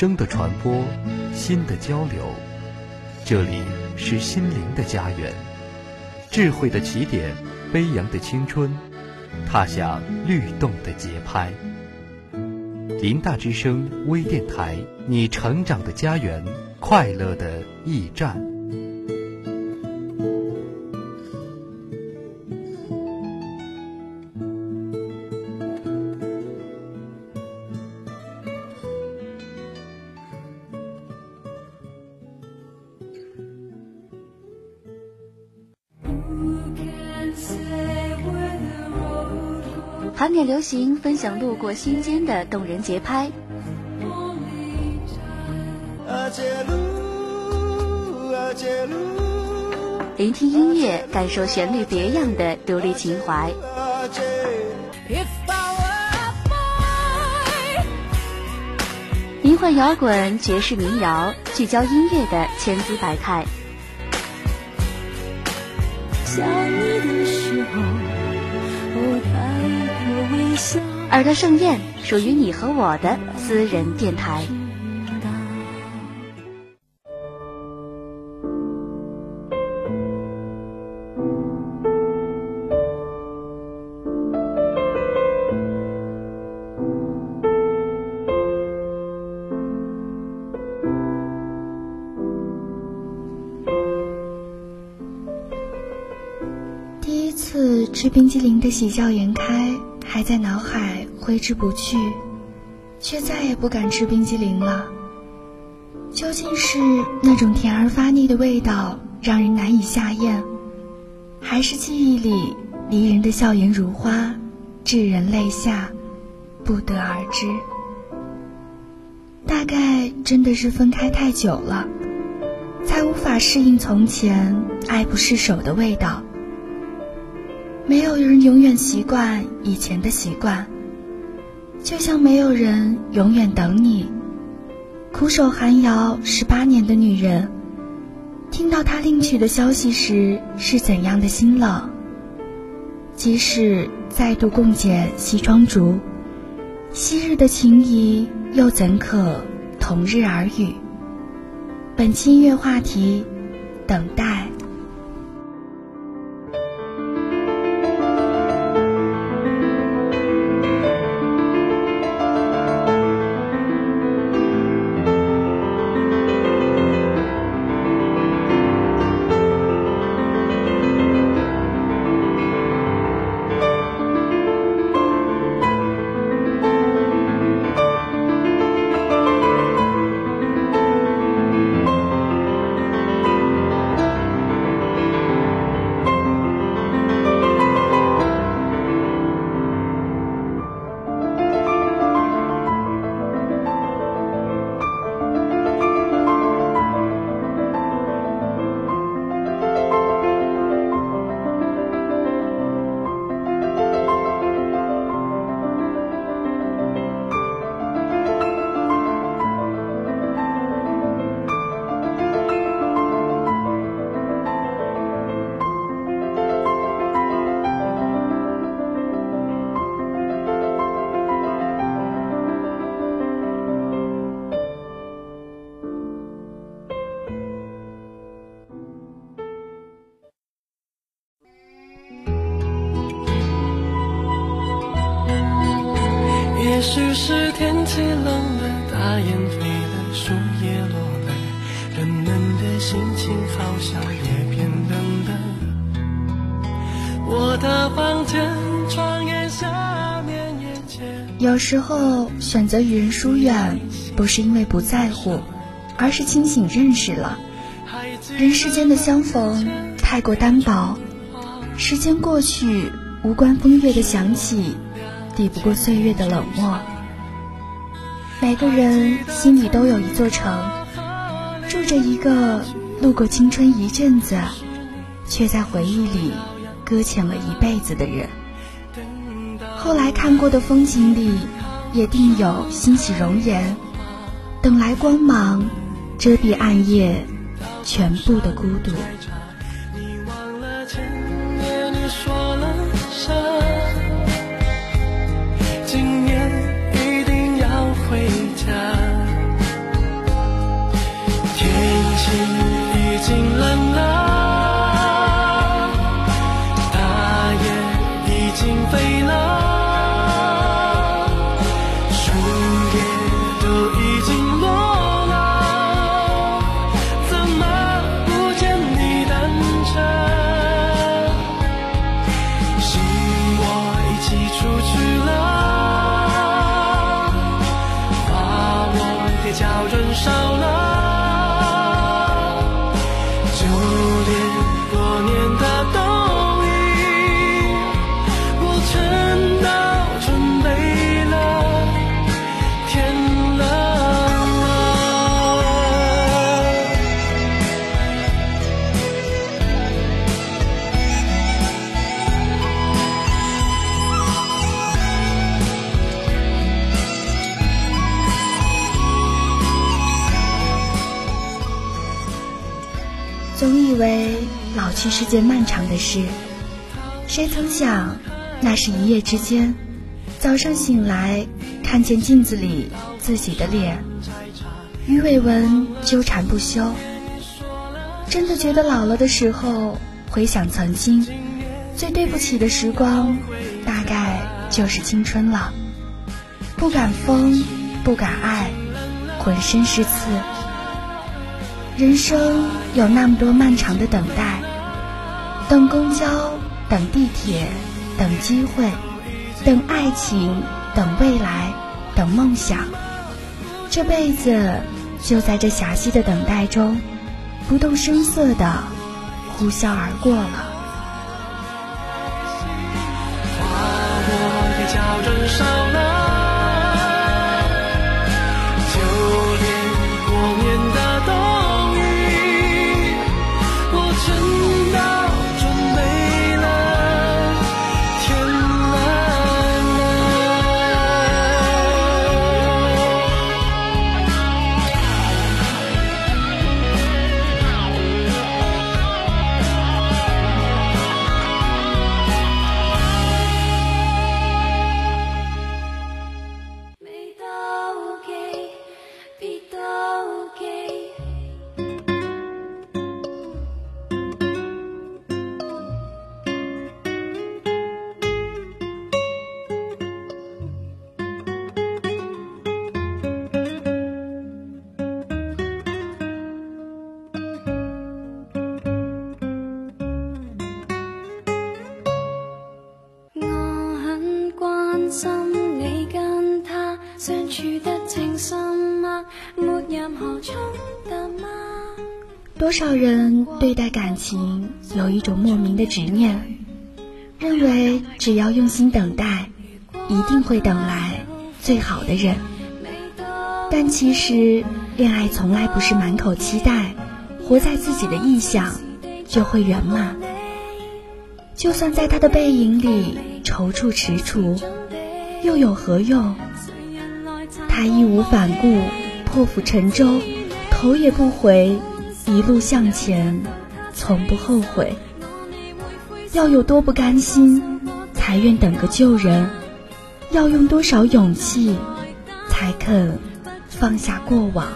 声的传播，心的交流。这里是心灵的家园，智慧的起点，飞扬的青春，踏响律动的节拍。林大之声微电台，你成长的家园，快乐的驿站。流行，分享路过心间的动人节拍。聆听音乐，感受旋律别样的独立情怀。迷幻摇滚、爵士民谣，聚焦音乐的千姿百态。想你的时候。耳朵盛宴，属于你和我的私人电台。第一次吃冰激凌的喜笑颜开。还在脑海挥之不去，却再也不敢吃冰激凌了。究竟是那种甜而发腻的味道让人难以下咽，还是记忆里离人的笑颜如花，致人泪下？不得而知。大概真的是分开太久了，才无法适应从前爱不释手的味道。没有人永远习惯以前的习惯，就像没有人永远等你。苦守寒窑十八年的女人，听到他另娶的消息时是怎样的心冷？即使再度共剪西窗烛，昔日的情谊又怎可同日而语？本期音乐话题：等待。许是天气冷了，大雁飞了，树叶落了，人们的心情好像也变冷了。我的房间窗沿下面也结。有时候选择与人疏远，不是因为不在乎，而是清醒认识了，人世间的相逢太过单薄，时间过去，无关风月的想起。抵不过岁月的冷漠。每个人心里都有一座城，住着一个路过青春一阵子，却在回忆里搁浅了一辈子的人。后来看过的风景里，也定有欣喜容颜。等来光芒，遮蔽暗夜全部的孤独。为去是件漫长的事，谁曾想，那是一夜之间。早上醒来，看见镜子里自己的脸，鱼尾纹纠缠不休。真的觉得老了的时候，回想曾经，最对不起的时光，大概就是青春了。不敢疯，不敢爱，浑身是刺。人生有那么多漫长的等待，等公交，等地铁，等机会，等爱情，等未来，等梦想。这辈子就在这狭隙的等待中，不动声色的呼啸而过了。多少人对待感情有一种莫名的执念，认为只要用心等待，一定会等来最好的人。但其实，恋爱从来不是满口期待，活在自己的臆想就会圆满。就算在他的背影里踌躇踟蹰，又有何用？他义无反顾，破釜沉舟，头也不回。一路向前，从不后悔。要有多不甘心，才愿等个旧人？要用多少勇气，才肯放下过往？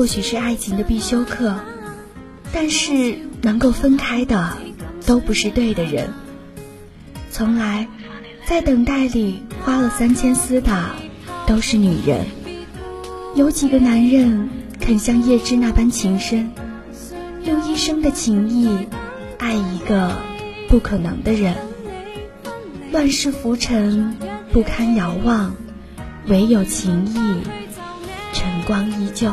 或许是爱情的必修课，但是能够分开的都不是对的人。从来在等待里花了三千丝的都是女人。有几个男人肯像叶芝那般情深，用一生的情谊爱一个不可能的人？乱世浮沉不堪遥望，唯有情谊晨光依旧。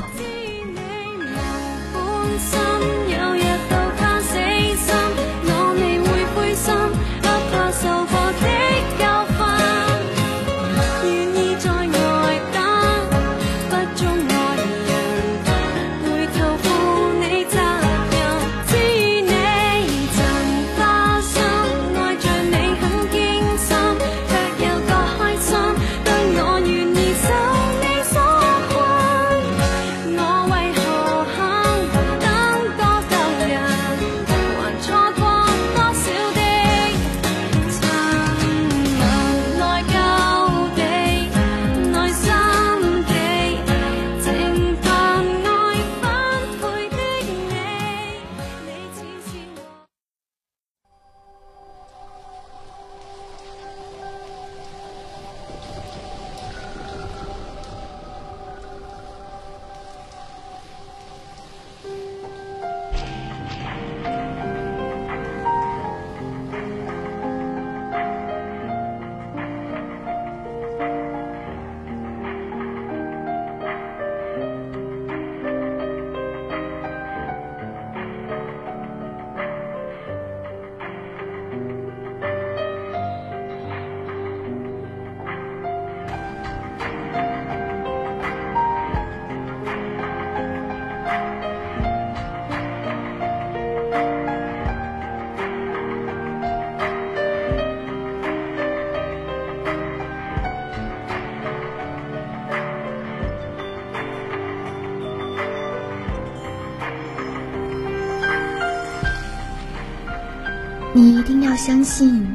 你一定要相信，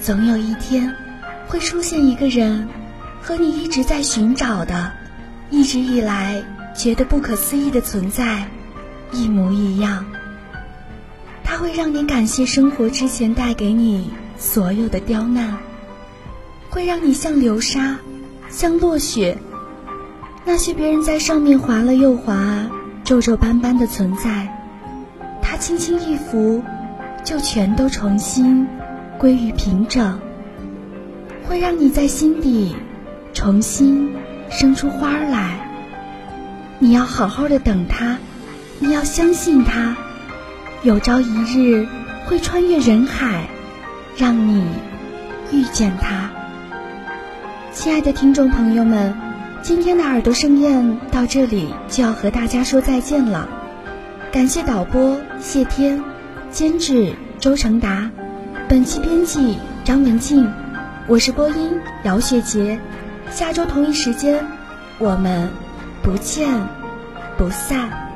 总有一天，会出现一个人，和你一直在寻找的，一直以来觉得不可思议的存在，一模一样。他会让你感谢生活之前带给你所有的刁难，会让你像流沙，像落雪，那些别人在上面滑了又滑，皱皱斑斑的存在，他轻轻一拂。就全都重新归于平整，会让你在心底重新生出花来。你要好好的等他，你要相信他，有朝一日会穿越人海，让你遇见他。亲爱的听众朋友们，今天的耳朵盛宴到这里就要和大家说再见了，感谢导播谢天。监制周成达，本期编辑张文静，我是播音姚雪洁，下周同一时间，我们不见不散。